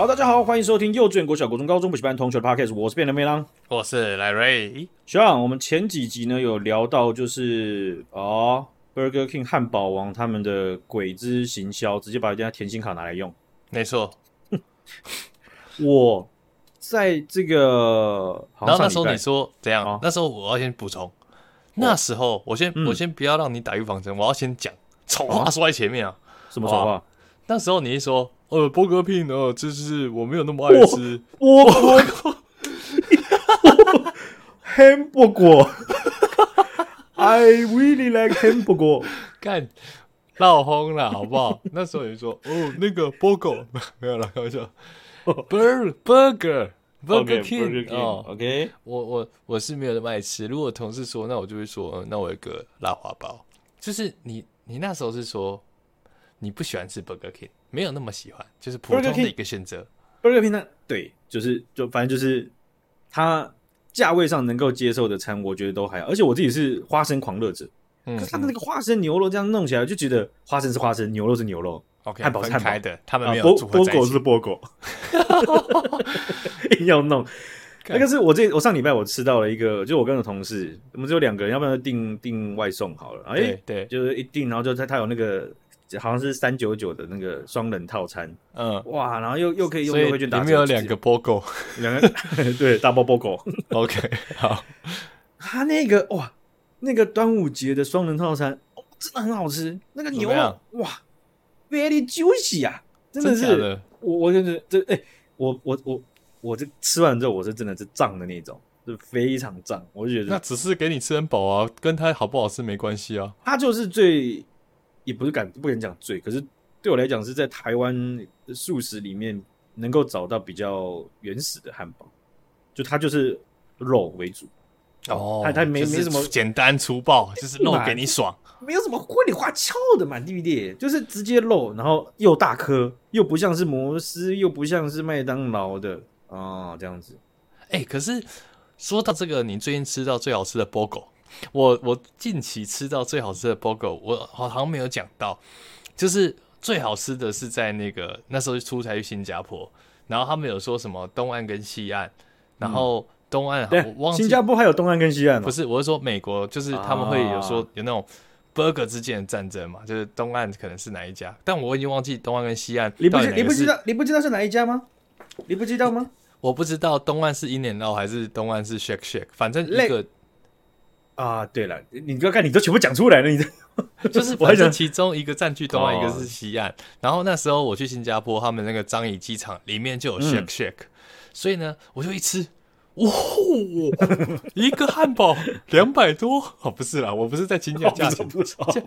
好，大家好，欢迎收听幼稚园、国小、国中、高中补习班同学的 Podcast，我是变的妹郎，我是赖瑞。学长，我们前几集呢有聊到，就是哦，Burger King 汉堡王他们的鬼之行销，直接把人家甜心卡拿来用。没错，我在这个，然后那时候你说怎样？哦、那时候我要先补充，那时候我先、嗯、我先不要让你打预防针，我要先讲丑话说在前面啊，什么丑话？那时候你一说。呃，Burger King 哦，就是我没有那么爱吃。我我 hamburger I really like hamburger。干，闹轰了，好不好？那时候你说，哦，那个 burger 没有了，开玩笑。Burger Burger Burger King 哦，OK。我我我是没有那么爱吃。如果同事说，那我就会说，那我有个辣花包。就是你你那时候是说。你不喜欢吃 Burger King，没有那么喜欢，就是普通的一个选择。Burger King 呢？对，就是就反正就是它价位上能够接受的餐，我觉得都还好。而且我自己是花生狂热者，嗯，可是他们那个花生牛肉这样弄起来，就觉得花生是花生，牛肉是牛肉。OK，汉堡是汉堡的，他们没有组合在一起。波狗是波狗，硬要弄。那个是我这我上礼拜我吃到了一个，就我跟我同事，我们只有两个人，要不然就订订外送好了。哎，对，就是一订，然后就他他有那个。好像是三九九的那个双人套餐，嗯，哇，然后又又可以用优惠券打折，里面有两个波狗，两个 对大波波狗，OK，好，他那个哇，那个端午节的双人套餐，哦，真的很好吃，那个牛肉哇，very juicy 啊，真的是，我我真的这哎，我我我我这吃完之后，我是真的是胀的那种，是非常胀，我就觉得那只是给你吃很饱啊，跟它好不好吃没关系啊，它就是最。也不是敢不敢讲罪，可是对我来讲是在台湾素食里面能够找到比较原始的汉堡，就它就是肉为主哦，它它没没什么简单粗暴，就是肉给你爽，没有什么花里花俏的嘛，对不对？就是直接肉，然后又大颗，又不像是摩斯，又不像是麦当劳的啊、哦，这样子。哎、欸，可是说到这个，你最近吃到最好吃的 burger？我我近期吃到最好吃的 burger，我好像没有讲到，就是最好吃的是在那个那时候出差去新加坡，然后他们有说什么东岸跟西岸，然后东岸、嗯、我忘记新加坡还有东岸跟西岸吗？不是，我是说美国，就是他们会有说有那种 burger 之间的战争嘛，就是东岸可能是哪一家，但我已经忘记东岸跟西岸，你不你不知道你不知道是哪一家吗？你不知道吗？我不知道东岸是 In-N-Out 还是东岸是 Shake Shack，反正一个。啊，对了，你不要看，你都全部讲出来了，你这 就是反正其中一个占据东岸，一个是西岸。然后那时候我去新加坡，他们那个樟宜机场里面就有 Shake Shack，嗯，所以呢，我就一吃，哇，一个汉堡两百多，哦，不是啦，我不是在惊讶价钱，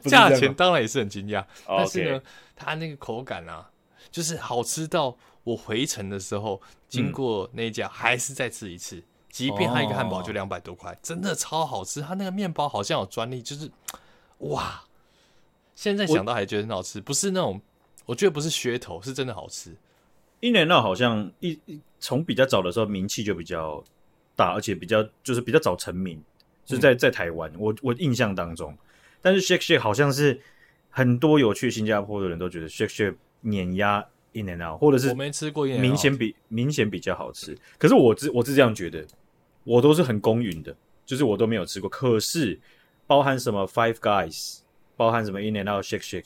价钱当然也是很惊讶，但是呢，它那个口感啊，就是好吃到我回程的时候经过那家还是再吃一次。即便它一个汉堡就两百多块，oh. 真的超好吃。它那个面包好像有专利，就是 哇！现在想到还觉得很好吃，不是那种我觉得不是噱头，是真的好吃。In-N-Out 好像一从比较早的时候名气就比较大，而且比较就是比较早成名，是在在台湾。我我印象当中，但是 Shake Shack 好像是很多有去新加坡的人都觉得 Shake Shack 碾压 In and out，或者是我没吃过，明显比明显比较好吃。可是我是我是这样觉得。我都是很公允的，就是我都没有吃过。可是，包含什么 Five Guys，包含什么 In and Out Shake Shake，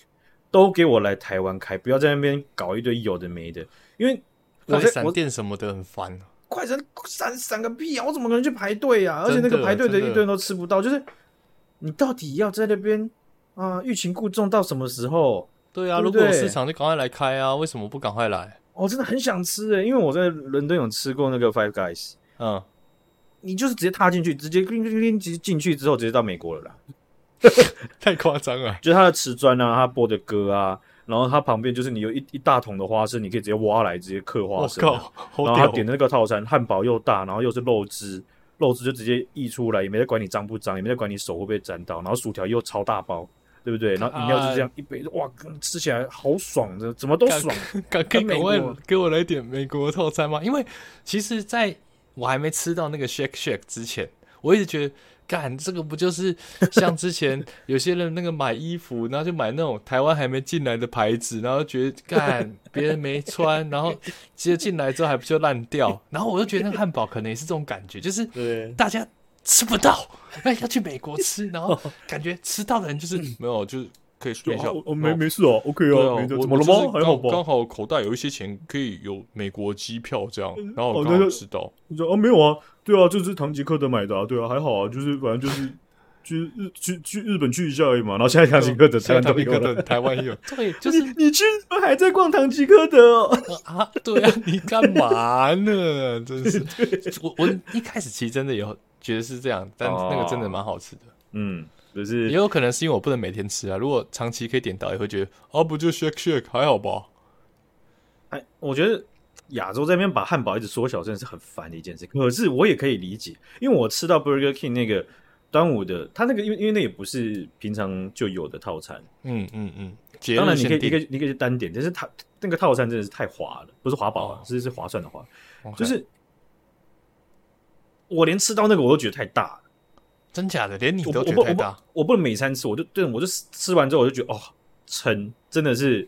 都给我来台湾开，不要在那边搞一堆有的没的。因为快闪店什么的很烦。快闪闪闪个屁啊！我怎么可能去排队啊？而且那个排队的一堆人都吃不到。就是你到底要在那边啊欲擒故纵到什么时候？对啊，对对如果有市场就赶快来开啊！为什么不赶快来？我真的很想吃诶、欸，因为我在伦敦有吃过那个 Five Guys，嗯。你就是直接踏进去，直接叮叮叮，直接进去之后直接到美国了啦，太夸张了。就是它的瓷砖啊，它播的歌啊，然后它旁边就是你有一一大桶的花生，你可以直接挖来直接刻花生。然后他点的那个套餐，汉堡又大，然后又是肉汁，肉汁就直接溢出来，也没在管你脏不脏，也没在管你手会不会沾到。然后薯条又超大包，对不对？然后饮料就这样一杯，哇，吃起来好爽的，怎么都爽。可以给我给我来点美国套餐吗？因为其实，在我还没吃到那个 shake shake 之前，我一直觉得干这个不就是像之前 有些人那个买衣服，然后就买那种台湾还没进来的牌子，然后觉得干 别人没穿，然后接着进来之后还不就烂掉，然后我就觉得那个汉堡可能也是这种感觉，就是大家吃不到，哎要去美国吃，然后感觉吃到的人就是没有就是。可以说一下，哦没没事哦，OK 哦，怎么了吗？还好吧，刚好口袋有一些钱，可以有美国机票这样，然后我刚好知道，你说啊没有啊，对啊，就是唐吉诃德买的，对啊，还好啊，就是反正就是 去日去去日本去一下而已嘛，然后现在唐吉诃德台湾都有了，台湾有，对，就是你去还在逛唐吉诃德哦 啊？对啊，你干嘛呢？真是，我我一开始其实真的有觉得是这样，但那个真的蛮好吃的，嗯。就是也有可能是因为我不能每天吃啊。如果长期可以点到，也会觉得啊，不就 shake shake 还好吧？哎，我觉得亚洲这边把汉堡一直缩小，真的是很烦的一件事。可是我也可以理解，因为我吃到 Burger King 那个端午的，它那个因为因为那也不是平常就有的套餐。嗯嗯嗯。当然你可以一个一个是单点，但是它那个套餐真的是太划了，不是华宝啊，是、哦、是划算的划。Okay. 就是我连吃到那个我都觉得太大了。真假的，连你都觉得太大。我不，我不，我不能每餐吃，我就对，我就吃完之后我就觉得哦，撑真的是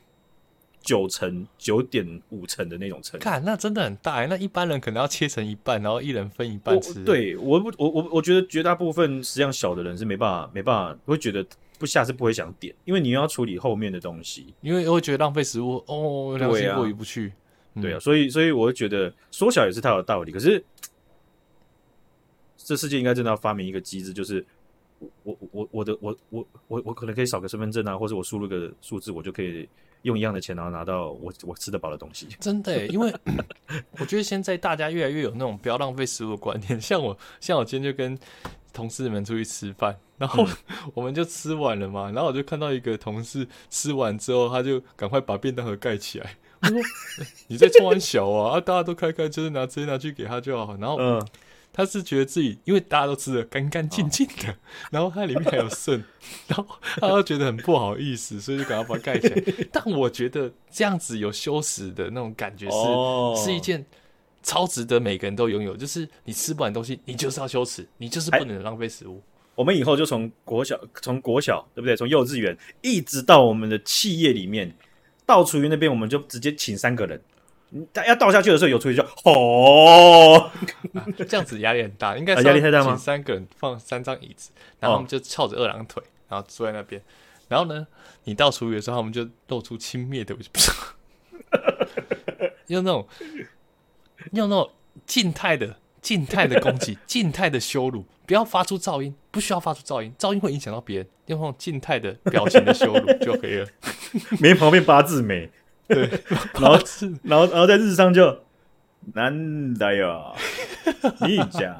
九成九点五成的那种撑。看，那真的很大哎，那一般人可能要切成一半，然后一人分一半吃。对，我不，我我我觉得绝大部分实际上小的人是没办法，没办法，会觉得不下次不会想点，因为你要处理后面的东西，因为会觉得浪费食物哦，良心过意不去。对啊，所以所以我会觉得缩小也是它有道理，可是。这世界应该真的要发明一个机制，就是我我我我的我我我我可能可以少个身份证啊，或者我输入个数字，我就可以用一样的钱，然后拿到我我吃得饱的东西。真的，因为我觉得现在大家越来越有那种不要浪费食物的观念。像我，像我今天就跟同事们出去吃饭，然后 我们就吃完了嘛，然后我就看到一个同事吃完之后，他就赶快把便当盒盖起来。我说：“你在冲完小啊？啊，大家都开开，就是拿直接拿去给他就好。”然后嗯。他是觉得自己，因为大家都吃的干干净净的，然后它里面还有剩，然后他就觉得很不好意思，所以就赶快把它盖起来。但我觉得这样子有羞耻的那种感觉是，是是一件超值得每个人都拥有。就是你吃不完东西，你就是要羞耻，你就是不能浪费食物。我们以后就从国小，从国小对不对？从幼稚园一直到我们的企业里面，到厨余那边，我们就直接请三个人。他要倒下去的时候，有厨余就哦，这样子压力很大，应该压力太大吗？三个人放三张椅子，然后我们就翘着二郎腿，然后坐在那边。然后呢，你倒厨余的时候，他们就露出轻蔑的，用那种用那种静态的静态的攻击，静态的羞辱，不要发出噪音，不需要发出噪音，噪音会影响到别人，用那种静态的表情的羞辱就可以了。没旁边八字眉。对，然后然后然后在日上就难的哟，你讲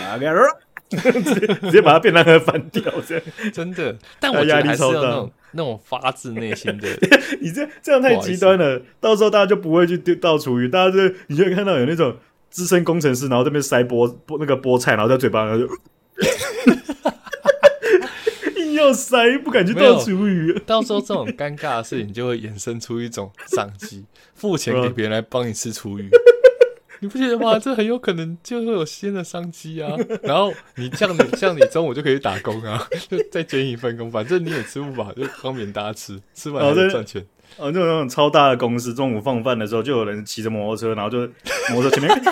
哪个人？直接把它变那个翻掉，这样真的。但我压力超大，那种那种发自内心的。你这这样太极端了，到时候大家就不会去丢倒厨余，大家就你就会看到有那种资深工程师，然后这边塞菠菠那个菠菜，然后在嘴巴然后就。要塞，不敢去钓厨余。到时候这种尴尬的事情就会衍生出一种商机，付钱给别人来帮你吃厨余，你不觉得吗？这很有可能就会有新的商机啊。然后你像你像你中午就可以打工啊，就再兼一份工，反正你也吃不饱，就方便大家吃，吃完再赚钱。哦，就那种超大的公司，中午放饭的时候，就有人骑着摩托车，然后就摩托车前面，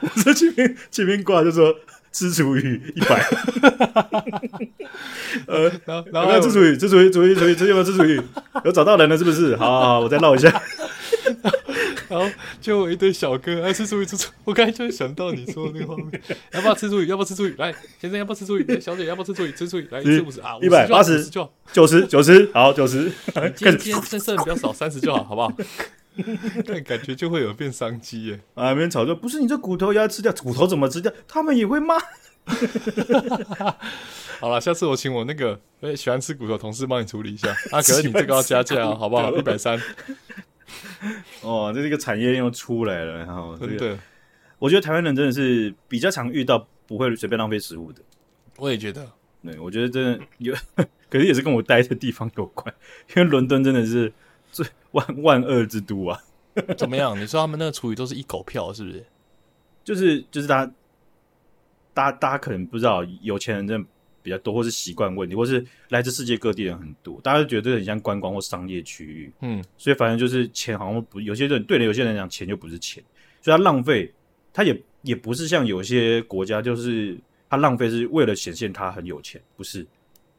摩托车前面前面挂就说。吃厨余一百，呃，然后然后吃厨余，吃厨余，厨余，厨余，吃有没有吃厨余？有找到人了是不是？好，好，好，我再绕一下。然后就有一堆小哥哎吃厨余，吃厨。我刚才就想到你说的那个画面，要不要吃厨余？要不要吃厨余？来，先生要不要吃厨余？小姐要不要吃厨余？吃厨余，来，吃五十啊，一百八十就九十九十，好九十。今天剩剩比较少，三十就好，好不好？但感觉就会有变商机耶！啊，没人吵就不是你这骨头要吃掉，骨头怎么吃掉？他们也会骂。好了，下次我请我那个诶喜欢吃骨头同事帮你处理一下。啊，可是你这个要加价啊，好不好？一百三。哦，这是一个产业又出来了，然后真的，我觉得台湾人真的是比较常遇到不会随便浪费食物的。我也觉得，对，我觉得真的有，可是也是跟我待的地方有关，因为伦敦真的是。最万万恶之都啊！怎么样？你说他们那个厨余都是一狗票，是不是？就是就是他，大家大家可能不知道，有钱人真的比较多，或是习惯问题，或是来自世界各地人很多，大家都觉得这很像观光或商业区域。嗯，所以反正就是钱好像不，有些人对了，有些人讲钱就不是钱，所以他浪费，他也也不是像有些国家，就是他浪费是为了显现他很有钱，不是，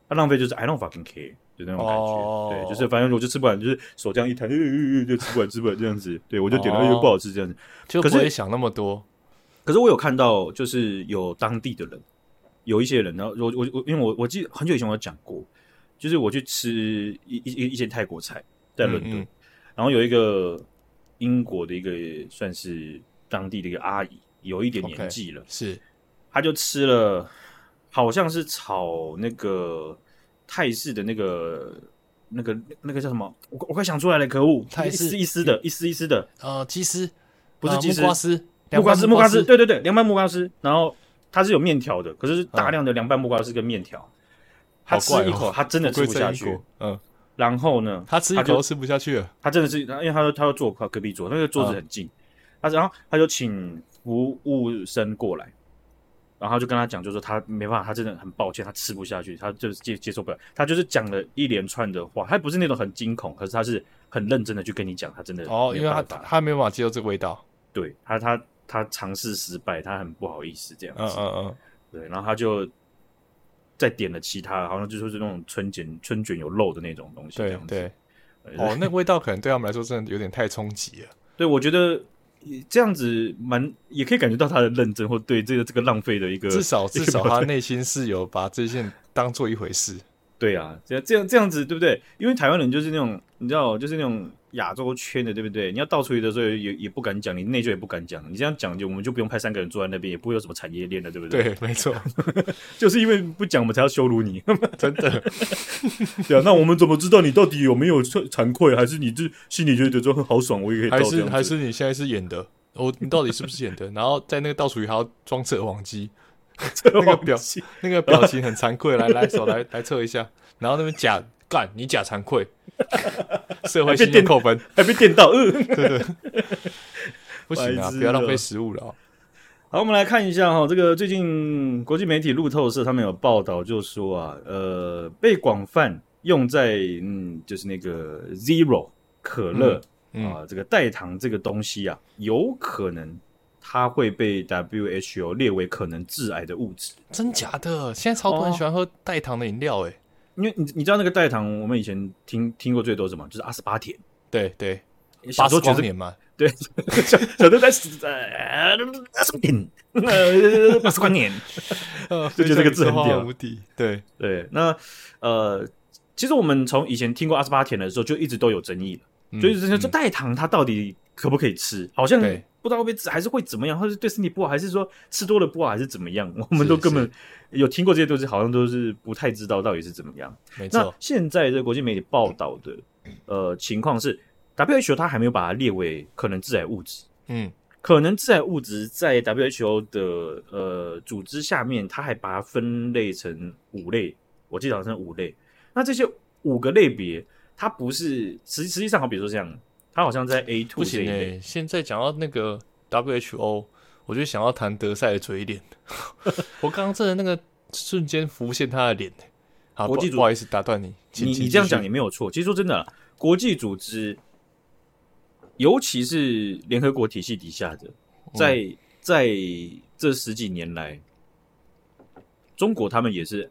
他浪费就是 I don't fucking care。就那种感觉，哦、对，就是反正我就吃不完，就是手这样一弹，就吃不完，吃不完这样子。对我就点了一个不好吃这样子，就不会想那么多。可是我有看到，就是有当地的人，有一些人，然后我我我，因为我我记得很久以前我有讲过，就是我去吃一一一些泰国菜在伦敦，嗯嗯然后有一个英国的一个算是当地的一个阿姨，有一点年纪了，okay, 是，她就吃了，好像是炒那个。泰式的那个、那个、那个叫什么？我我快想出来了，可恶！泰式一丝的，一丝一丝的，呃，鸡丝不是鸡丝，木瓜丝，木瓜丝，木瓜丝，对对对，凉拌木瓜丝。然后它是有面条的，可是大量的凉拌木瓜丝跟面条。他吃一口，他真的吃不下去。嗯，然后呢，他吃一口吃不下去了。他真的是，因为他说他要坐靠隔壁桌，那个桌子很近。他然后他就请服务生过来。然后就跟他讲，就说他没办法，他真的很抱歉，他吃不下去，他就是接接受不了。他就是讲了一连串的话，他不是那种很惊恐，可是他是很认真的去跟你讲，他真的哦，因为他他没有办法接受这个味道，对他他他尝试失败，他很不好意思这样子，嗯嗯嗯，对，然后他就再点了其他，好像就说是那种春卷春卷有肉的那种东西，对。对，哦，那个味道可能对他们来说真的有点太冲击了，对我觉得。这样子蛮也可以感觉到他的认真，或对这个这个浪费的一个，至少 至少他内心是有把这件当做一回事。对啊，这样这样这样子对不对？因为台湾人就是那种你知道，就是那种。亚洲圈的对不对？你要倒出去的时候也也不敢讲，你内疚也不敢讲。你这样讲就我们就不用派三个人坐在那边，也不会有什么产业链的，对不对？对，没错，就是因为不讲，我们才要羞辱你，真的。对啊，那我们怎么知道你到底有没有惭愧，还是你这心里觉得说很豪爽？我也可以还是还是你现在是演的？我你到底是不是演的？然后在那个倒数里还要装测谎机，那个表情那个表情很惭愧，来来手来来测一下，然后那边假。干你假惭愧，社会性扣分，还被电到，嗯，对对，不行啊，不要浪费食物了。好，我们来看一下哈，这个最近国际媒体路透社他们有报道，就说啊，呃，被广泛用在嗯，就是那个 Zero 可乐、嗯嗯、啊，这个代糖这个东西啊，有可能它会被 WHO 列为可能致癌的物质。真假的？现在超多人喜欢喝代糖的饮料，哎。因为你你知道那个代糖，我们以前听听过最多什么？就是阿斯巴甜。对对，八十光年嘛。对，小小都在死在阿斯巴甜，八十光年，就觉得这个字很屌无敌。对对，那呃，其实我们从以前听过阿斯巴甜的时候，就一直都有争议了。所以这这代糖它到底可不可以吃？好像不知道会不会还是会怎么样，或者对身体不好，还是说吃多了不好，还是怎么样？我们都根本。有听过这些东西，好像都是不太知道到底是怎么样。没错。那现在这个国际媒体报道的呃情况是，WHO 它还没有把它列为可能致癌物质。嗯，可能致癌物质在 WHO 的呃组织下面，它还把它分类成五类，我记得好像是五类。那这些五个类别，它不是实实际上，好比如说这样，它好像在 A two 不行诶。现在讲到那个 WHO。我就想要谈德赛的嘴脸，我刚刚真的那个瞬间浮现他的脸。好，国际不好意思打断你，你你这样讲也没有错。其实说真的，国际组织，尤其是联合国体系底下的，在、嗯、在这十几年来，中国他们也是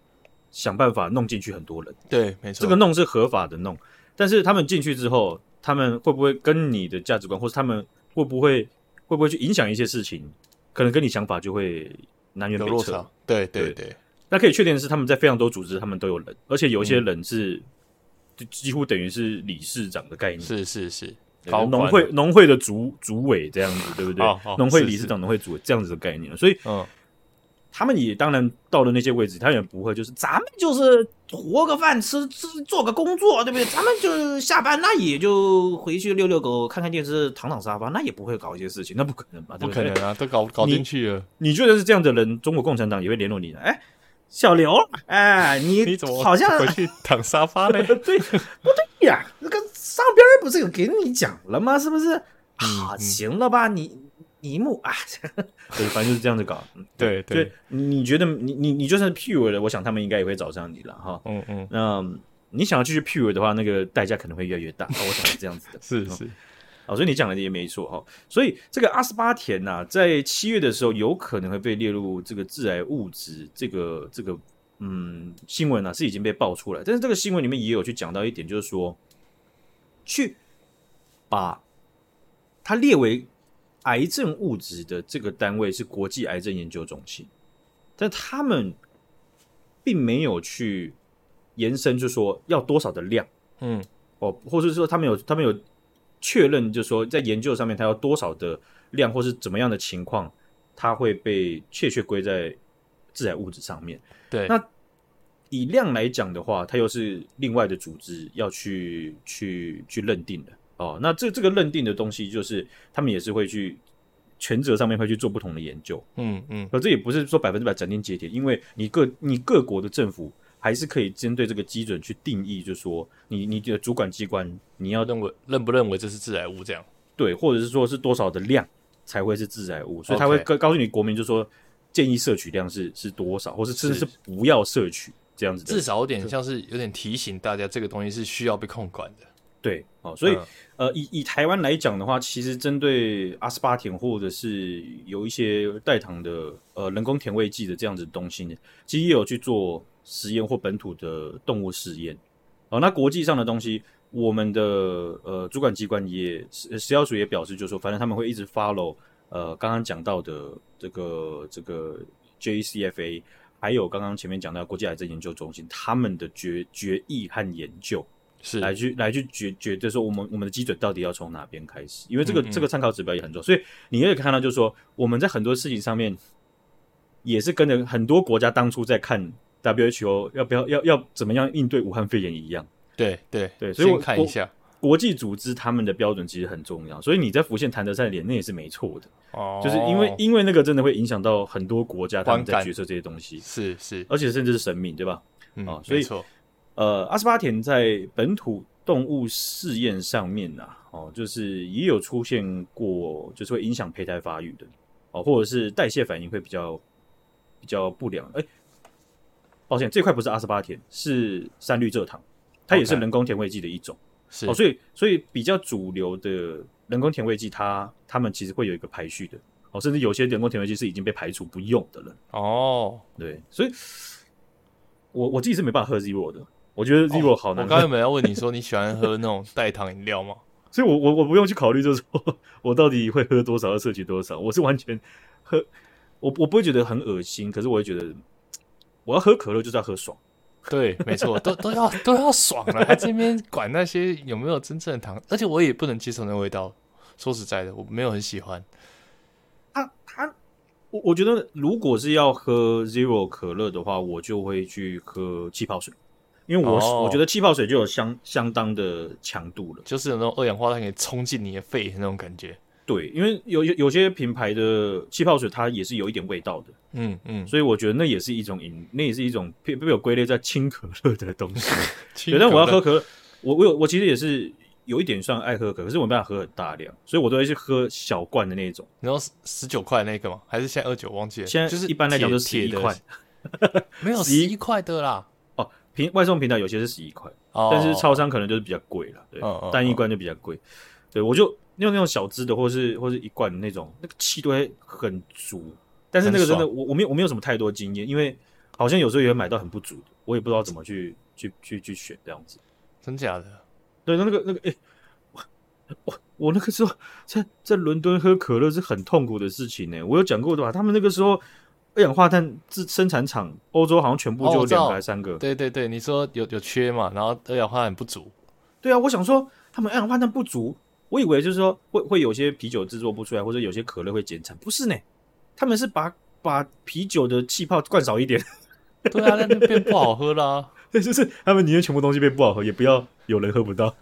想办法弄进去很多人。对，没错，这个弄是合法的弄，但是他们进去之后，他们会不会跟你的价值观，或是他们会不会？会不会去影响一些事情？可能跟你想法就会南辕北辙。对对对，那可以确定的是，他们在非常多组织，他们都有人，而且有一些人是，就几乎等于是理事长的概念。是是是，农会农会的主主委这样子，对不对？农会理事长、农会主委这样子的概念。所以，嗯。他们也当然到了那些位置，他也不会就是咱们就是活个饭吃吃做个工作，对不对？咱们就是下班那也就回去遛遛狗、看看电视、躺躺沙发，那也不会搞一些事事情，那不可能吧？对不对？不可能啊，都搞搞进去了你。你觉得是这样的人，中国共产党也会联络你的？哎，小刘，哎，你你怎么好像回去躺沙发呢？对，不对呀？那个上边不是有给你讲了吗？是不是？啊，行了吧，你。一幕啊，对，反正就是这样子搞。对对，对你你觉得你你你就算是 pure 的，我想他们应该也会找上你了哈。嗯嗯，那你想要继续 pure 的话，那个代价可能会越来越大。我想是这样子的，是是。哦，所以你讲的也没错哈。所以这个阿斯巴甜呐，在七月的时候有可能会被列入这个致癌物质，这个这个嗯新闻呢是已经被爆出来，但是这个新闻里面也有去讲到一点，就是说去把它列为癌症物质的这个单位是国际癌症研究中心，但他们并没有去延伸，就说要多少的量，嗯，哦，或者是说他们有他们有。确认就是说，在研究上面，它要多少的量，或是怎么样的情况，它会被确切归在致癌物质上面。对，那以量来讲的话，它又是另外的组织要去去去认定的哦。那这这个认定的东西，就是他们也是会去权责上面会去做不同的研究。嗯嗯，可这也不是说百分之百斩钉截铁，因为你各你各国的政府。还是可以针对这个基准去定义，就是说你你的主管机关你要认为认不认为这是致癌物这样？对，或者是说是多少的量才会是致癌物，所以他会告告诉你国民，就是说建议摄取量是是多少，或是甚至是不要摄取这样子的。至少有点像是有点提醒大家，这个东西是需要被控管的。对，哦，所以、嗯、呃，以以台湾来讲的话，其实针对阿斯巴甜或者是有一些代糖的呃人工甜味剂的这样子的东西呢，其实也有去做。实验或本土的动物实验，哦，那国际上的东西，我们的呃主管机关也食食药署也表示，就是说，反正他们会一直 follow 呃刚刚讲到的这个这个 JCFA，还有刚刚前面讲到国际癌症研究中心他们的决决议和研究，是来去来去决决就是说我们我们的基准到底要从哪边开始，因为这个嗯嗯这个参考指标也很重要，所以你也可以看到，就是说我们在很多事情上面也是跟着很多国家当初在看。WHO 要不要要要怎么样应对武汉肺炎一样？对对对，所以我看一下国际组织他们的标准其实很重要。所以你在浮现谭德塞脸，那也是没错的。哦，就是因为因为那个真的会影响到很多国家他们在决策这些东西，是是，而且甚至是生命，对吧？嗯，哦，所以呃，阿斯巴甜在本土动物试验上面呐，哦，就是也有出现过，就是会影响胚胎发育的，哦，或者是代谢反应会比较比较不良，哎。抱歉，这块不是阿斯巴甜，是三氯蔗糖，它也是人工甜味剂的一种。是、okay. 哦，所以所以比较主流的人工甜味剂，它它们其实会有一个排序的。哦，甚至有些人工甜味剂是已经被排除不用的了。哦，对，所以我我自己是没办法喝 Zero 的，我觉得 Zero 好难。哦、我刚才没有要问你说你喜欢喝那种代糖饮料吗？所以我我我不用去考虑，就是说我到底会喝多少，要摄取多少。我是完全喝，我我不会觉得很恶心，可是我会觉得。我要喝可乐就是要喝爽，对，没错，都都要都要爽了，还这边管那些有没有真正的糖，而且我也不能接受那味道。说实在的，我没有很喜欢。他他，我我觉得如果是要喝 Zero 可乐的话，我就会去喝气泡水，因为我、哦、我觉得气泡水就有相相当的强度了，就是有那种二氧化碳可以冲进你的肺那种感觉。对，因为有有有些品牌的气泡水，它也是有一点味道的，嗯嗯，所以我觉得那也是一种饮，那也是一种被被我归类在轻可乐的东西。对，但我要喝可乐，我我有我其实也是有一点算爱喝可乐，可是我没办法喝很大量，所以我都会去喝小罐的那种。然后十九块那个吗？还是现在二九？忘记了。现在就是一般来讲都是十一块，没有十一块的啦。哦，平外送平台有些是十一块，但是超商可能就是比较贵了，对，单一罐就比较贵。对，我就。用那种小支的，或是或是一罐的那种，那个气都会很足。但是那个真的，我我没有我没有什么太多经验，因为好像有时候也会买到很不足的，我也不知道怎么去去去去选这样子。真假的？对，那那个那个，哎、欸，我我我那个时候在在伦敦喝可乐是很痛苦的事情呢。我有讲过的吧？他们那个时候二氧化碳制生产厂，欧洲好像全部就两个还三个。对对对，你说有有缺嘛？然后二氧化碳不足。对啊，我想说他们二氧化碳不足。我以为就是说会会有些啤酒制作不出来，或者有些可乐会减产，不是呢？他们是把把啤酒的气泡灌少一点，对啊，那就变不好喝啦。对，就是他们宁愿全部东西变不好喝，也不要有人喝不到，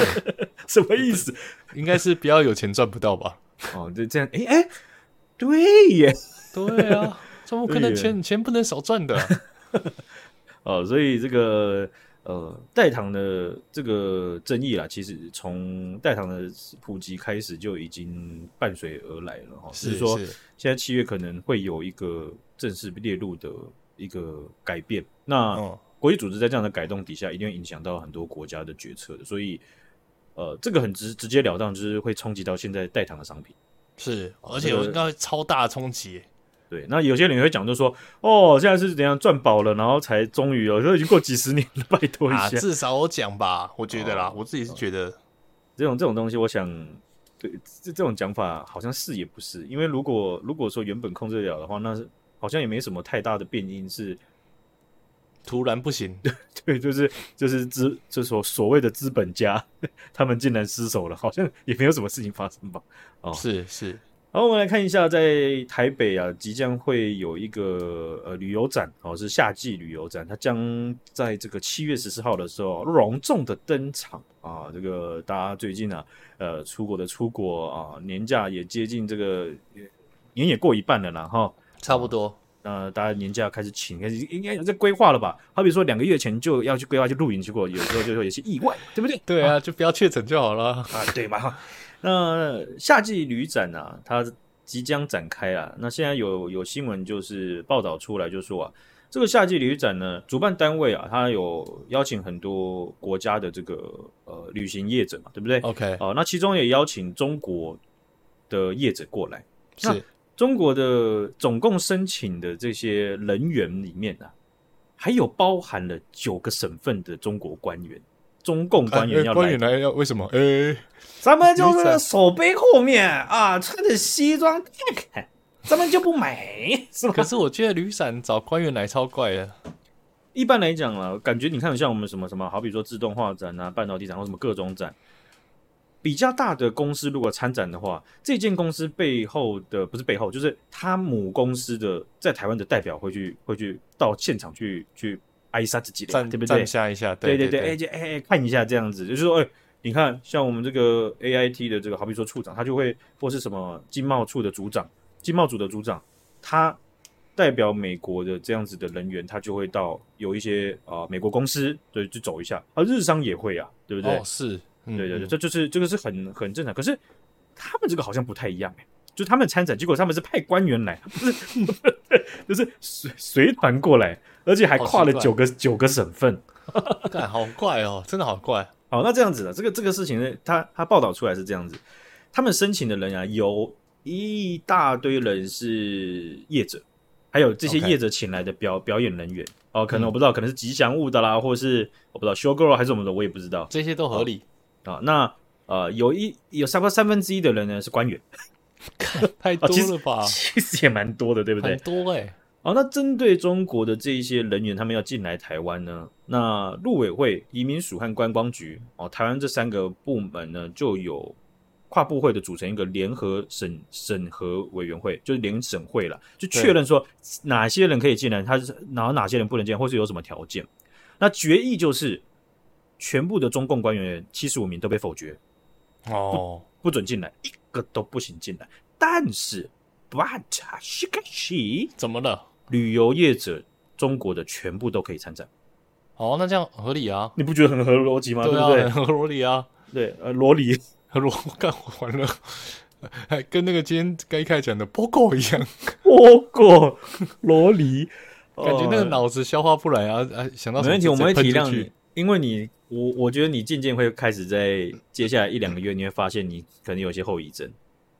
什么意思？应该是不要有钱赚不到吧？哦，就这样，哎、欸、哎、欸，对耶，对啊，怎么可能钱钱不能少赚的？哦，所以这个。呃，代糖的这个争议啦，其实从代糖的普及开始就已经伴随而来了哈。是说，现在七月可能会有一个正式列入的一个改变。那国际组织在这样的改动底下，一定会影响到很多国家的决策的。所以，呃，这个很直直截了当，就是会冲击到现在代糖的商品。是，而且有应该超大冲击。对，那有些人也会讲，就说哦，现在是怎样赚饱了，然后才终于哦，都已经过几十年了，拜托一下，啊、至少我讲吧，我觉得啦，哦、我自己是觉得这种这种东西，我想对这这种讲法好像是也不是，因为如果如果说原本控制得了的话，那是好像也没什么太大的变因，是突然不行，对，就是就是资就是说所谓的资本家，他们竟然失手了，好像也没有什么事情发生吧？哦，是是。好，我们来看一下，在台北啊，即将会有一个呃旅游展，哦，是夏季旅游展，它将在这个七月十四号的时候隆重的登场啊。这个大家最近啊，呃，出国的出国啊，年假也接近这个年也过一半了啦，哈，差不多。那、啊、大家年假开始请，开始应该有在规划了吧？好比说两个月前就要去规划去露营去过，有时候就会有些意外，对不对？对啊，啊就不要确诊就好了啊，对嘛？那夏季旅展啊，它即将展开啊。那现在有有新闻就是报道出来，就说啊，这个夏季旅展呢，主办单位啊，它有邀请很多国家的这个呃旅行业者嘛，对不对？OK，哦、呃，那其中也邀请中国的业者过来。是中国的总共申请的这些人员里面啊，还有包含了九个省份的中国官员。中共官员要来，官员来要为什么？哎，咱们就是手背后面啊，穿着西装看看，咱们就不美，是吧？可是我觉得旅伞找官员来超怪的。一般来讲啊，感觉你看像我们什么什么，好比说自动化展啊、半导体展或什么各种展，比较大的公司如果参展的话，这间公司背后的不是背后，就是他母公司的在台湾的代表会去会去到现场去去。挨一下自己的，对不对？站下一下，对对对，哎，就哎看一下这样子，就是说，哎，你看，像我们这个 AIT 的这个，好比说处长，他就会或是什么经贸处的组长、经贸组的组长，他代表美国的这样子的人员，他就会到有一些啊、呃、美国公司对去走一下，啊日商也会啊，对不对？哦，是，嗯、对对对，这就是这个是很很正常。可是他们这个好像不太一样哎。就他们参展，结果他们是派官员来，不是，就是随随团过来，而且还跨了九个九个省份，干好怪哦，真的好怪。好，那这样子的这个这个事情呢，他他报道出来是这样子，他们申请的人啊，有一大堆人是业者，还有这些业者请来的表.表演人员哦，可能我不知道，可能是吉祥物的啦，或者是我不知道 show girl 还是什么的，我也不知道，这些都合理啊。那呃，有一有差不多三分之一的人呢是官员。太多了吧？哦、其实，其实也蛮多的，对不对？很多哎、欸。好，那针对中国的这一些人员，他们要进来台湾呢，那陆委会、移民署和观光局哦，台湾这三个部门呢，就有跨部会的组成一个联合审审核委员会，就是联审会了，就确认说哪些人可以进来，他是然后哪些人不能进来，或是有什么条件。那决议就是全部的中共官员七十五名都被否决哦，不，不准进来。个都不行进来，但是，but 是个是怎么了？旅游业者中国的全部都可以参展。哦，那这样合理啊？你不觉得很合逻辑吗？对，啊、对不对？很合逻辑啊。对，呃，罗里和罗干完了，还跟那个今天该开讲的波狗一样，波狗罗里，感觉那个脑子消化不来啊！啊，想到没问题，我们会体谅你，因为你。我我觉得你渐渐会开始在接下来一两个月，你会发现你可能有些后遗症，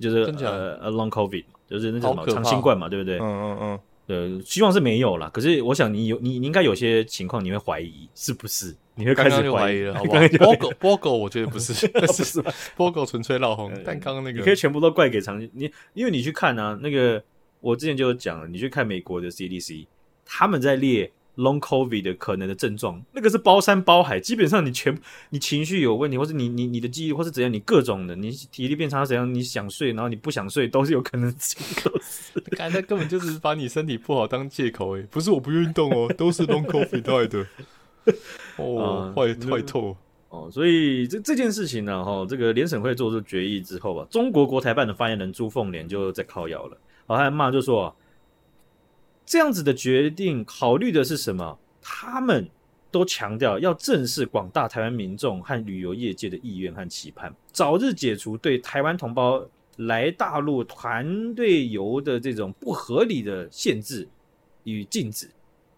就是呃，long covid，就是那叫什么长新冠嘛，对不对？嗯嗯嗯，对，希望是没有啦。可是我想你有你你应该有些情况你会怀疑是不是？你会开始怀疑了，好不好？波狗波狗，我觉得 不是，不是波狗纯粹闹红。但刚刚那个你可以全部都怪给长你，因为你去看啊，那个我之前就有讲了，你去看美国的 CDC，他们在列。Long COVID 的可能的症状，那个是包山包海，基本上你全你情绪有问题，或是你你你的记忆，或是怎样，你各种的，你体力变差怎样，你想睡，然后你不想睡，都是有可能性。都是，刚才根本就是把你身体不好当借口，诶，不是我不运动哦，都是 Long COVID 带的。哦，坏坏透哦，所以这这件事情呢，哈，这个联审会做出决议之后啊，中国国台办的发言人朱凤莲就在靠腰了，好，他还骂就说。这样子的决定考虑的是什么？他们都强调要正视广大台湾民众和旅游业界的意愿和期盼，早日解除对台湾同胞来大陆团队游的这种不合理的限制与禁止，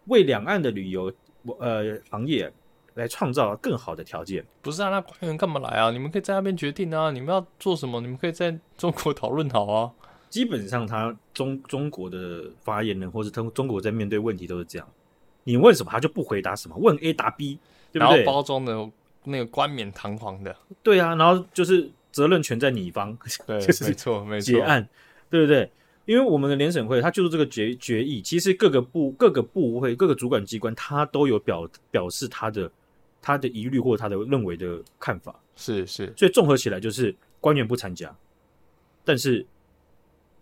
为两岸的旅游呃行业来创造更好的条件。不是啊，那官员干嘛来啊？你们可以在那边决定啊，你们要做什么，你们可以在中国讨论好啊。基本上，他中中国的发言人或是他中国在面对问题都是这样。你问什么，他就不回答什么，问 A 答 B，对不对？然后包装的那个冠冕堂皇的，对啊，然后就是责任全在你方，对，就是没错，没错，结案，对不对？因为我们的联审会，他就是这个决决议，其实各个部、各个部会、各个主管机关，他都有表表示他的他的疑虑或他的认为的看法，是是，所以综合起来就是官员不参加，但是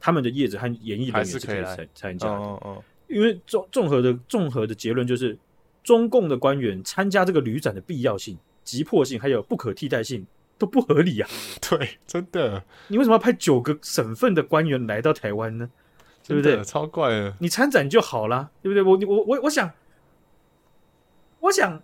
他们的叶子和演艺人员是可以参参加的。哦哦因为综综合的综合的结论就是，中共的官员参加这个旅展的必要性、急迫性还有不可替代性都不合理啊！对，真的，你为什么要派九个省份的官员来到台湾呢？对不对？超怪的，你参展就好啦，对不对？我我我我想，我想，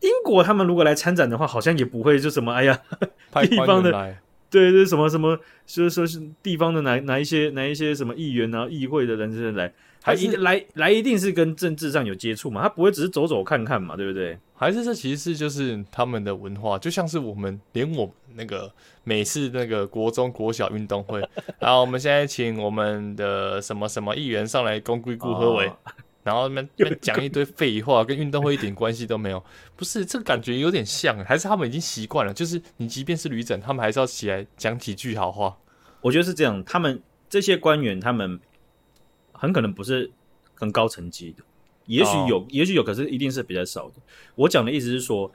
英国他们如果来参展的话，好像也不会就什么哎呀，地方的对对什么什么，说说是地方的哪哪一些哪一些什么议员啊、议会的人是来。还一来来一定是跟政治上有接触嘛，他不会只是走走看看嘛，对不对？还是这其实是就是他们的文化，就像是我们连我们那个每次那个国中国小运动会，然后我们现在请我们的什么什么议员上来公归顾何为，哦、然后那边讲一堆废话，跟运动会一点关系都没有，不是这个感觉有点像，还是他们已经习惯了，就是你即便是旅展，他们还是要起来讲几句好话。我觉得是这样，他们这些官员他们。很可能不是很高层级的，也许有，oh. 也许有，可是一定是比较少的。我讲的意思是说，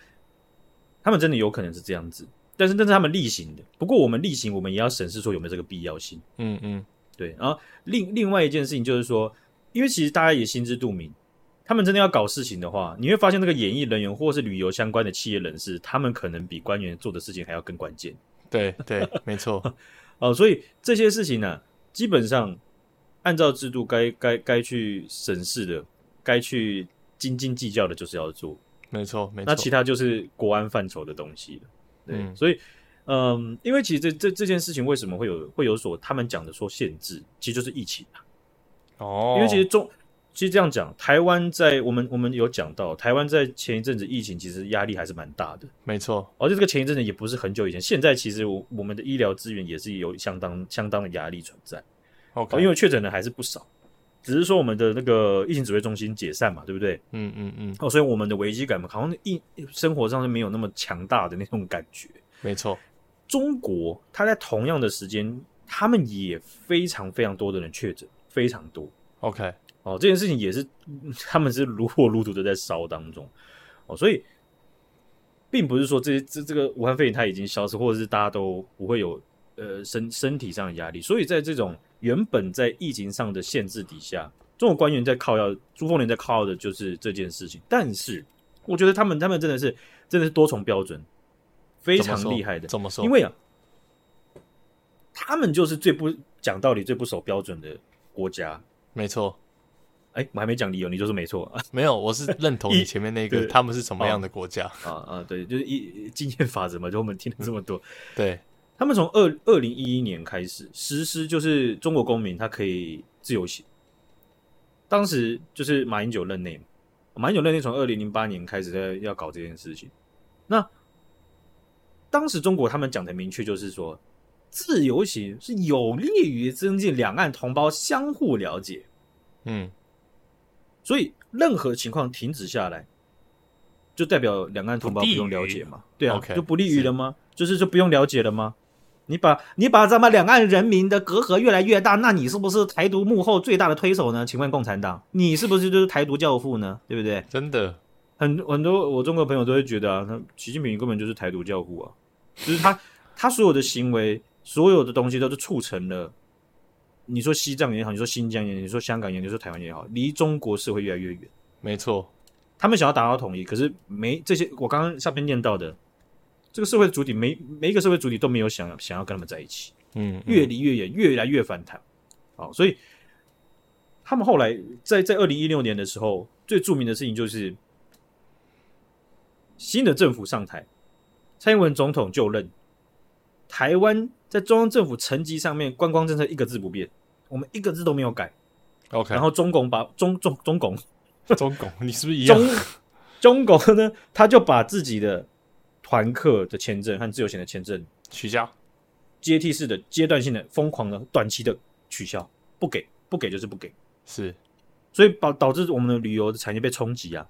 他们真的有可能是这样子，但是但是他们例行的。不过我们例行，我们也要审视说有没有这个必要性。嗯嗯，对。然后另另外一件事情就是说，因为其实大家也心知肚明，他们真的要搞事情的话，你会发现那个演艺人员或是旅游相关的企业人士，他们可能比官员做的事情还要更关键。对对，没错。哦，所以这些事情呢，基本上。按照制度该该该去审视的，该去斤斤计较的，就是要做。没错，没错。那其他就是国安范畴的东西了。对，嗯、所以，嗯，因为其实这这这件事情为什么会有会有所他们讲的说限制，其实就是疫情啊。哦。因为其实中，其实这样讲，台湾在我们我们有讲到，台湾在前一阵子疫情其实压力还是蛮大的。没错。而且这个前一阵子也不是很久以前，现在其实我我们的医疗资源也是有相当相当的压力存在。Okay. 因为确诊的还是不少，只是说我们的那个疫情指挥中心解散嘛，对不对？嗯嗯嗯。哦，所以我们的危机感嘛，好像一生活上是没有那么强大的那种感觉。没错，中国它在同样的时间，他们也非常非常多的人确诊，非常多。OK，哦，这件事情也是他们是如火如荼的在烧当中。哦，所以并不是说这这这个武汉肺炎它已经消失，或者是大家都不会有呃身身体上的压力。所以在这种原本在疫情上的限制底下，中国官员在靠要朱凤莲在靠的就是这件事情。但是，我觉得他们他们真的是真的是多重标准，非常厉害的。怎么说？因为啊，他们就是最不讲道理、最不守标准的国家。没错。哎，我还没讲理由，你就是没错。没有，我是认同你前面那个，他们是什么样的国家？啊啊，对，就是一经验法则嘛，就我们听了这么多，对。他们从二二零一一年开始实施，就是中国公民他可以自由行。当时就是马英九任内嘛，马英九任内从二零零八年开始在要搞这件事情。那当时中国他们讲的明确就是说，自由行是有利于增进两岸同胞相互了解。嗯，所以任何情况停止下来，就代表两岸同胞不用了解嘛？对啊，okay, 就不利于了吗？是就是就不用了解了吗？你把你把咱们两岸人民的隔阂越来越大，那你是不是台独幕后最大的推手呢？请问共产党，你是不是就是台独教父呢？对不对？真的，很很多我中国朋友都会觉得啊，那习近平根本就是台独教父啊，就是他他所有的行为，所有的东西都是促成了。你说西藏也好，你说新疆也好，你说香港也好，你说台湾也好，离中国社会越来越远。没错，他们想要达到统一，可是没这些我刚刚下边念到的。这个社会的主体，每每一个社会主体都没有想要想要跟他们在一起，嗯，嗯，越离越远，越来越反弹，好，所以他们后来在在二零一六年的时候，最著名的事情就是新的政府上台，蔡英文总统就任，台湾在中央政府层级上面观光政策一个字不变，我们一个字都没有改。OK，然后中共把中中中共中共，你是不是一样？中中共呢，他就把自己的团客的签证和自由行的签证取消，阶梯式的、阶段性的、疯狂的、短期的取消，不给，不给就是不给，是，所以导导致我们的旅游的产业被冲击啊，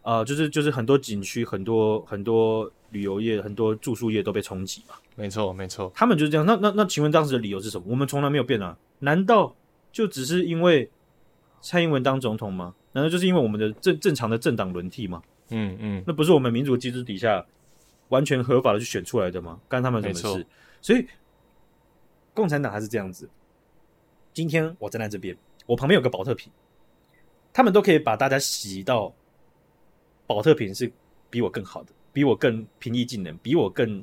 啊、呃，就是就是很多景区、很多很多旅游业、很多住宿业都被冲击嘛，没错没错，他们就是这样。那那那，请问当时的理由是什么？我们从来没有变啊，难道？就只是因为蔡英文当总统吗？难道就是因为我们的正正常的政党轮替吗？嗯嗯，那不是我们民主机制底下完全合法的去选出来的吗？干他们什么事？所以共产党还是这样子。今天我站在这边，我旁边有个保特瓶，他们都可以把大家洗到保特瓶是比我更好的，比我更平易近人，比我更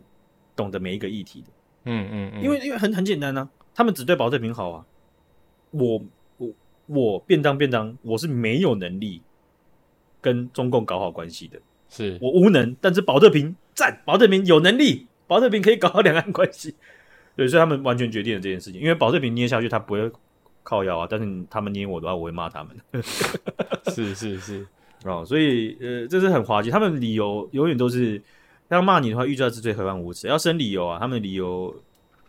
懂得每一个议题的。嗯嗯嗯，因为因为很很简单呢、啊，他们只对保特瓶好啊。我我我便当便当，我是没有能力跟中共搞好关系的，是我无能。但是保特瓶赞，保特瓶有能力，保特瓶可以搞好两岸关系。对，所以他们完全决定了这件事情。因为保特瓶捏下去，他不会靠腰啊。但是他们捏我的话，我会骂他们。是是是哦，所以呃，这是很滑稽。他们理由永远都是要骂你的话，预兆之罪，何患无辞？要生理由啊，他们的理由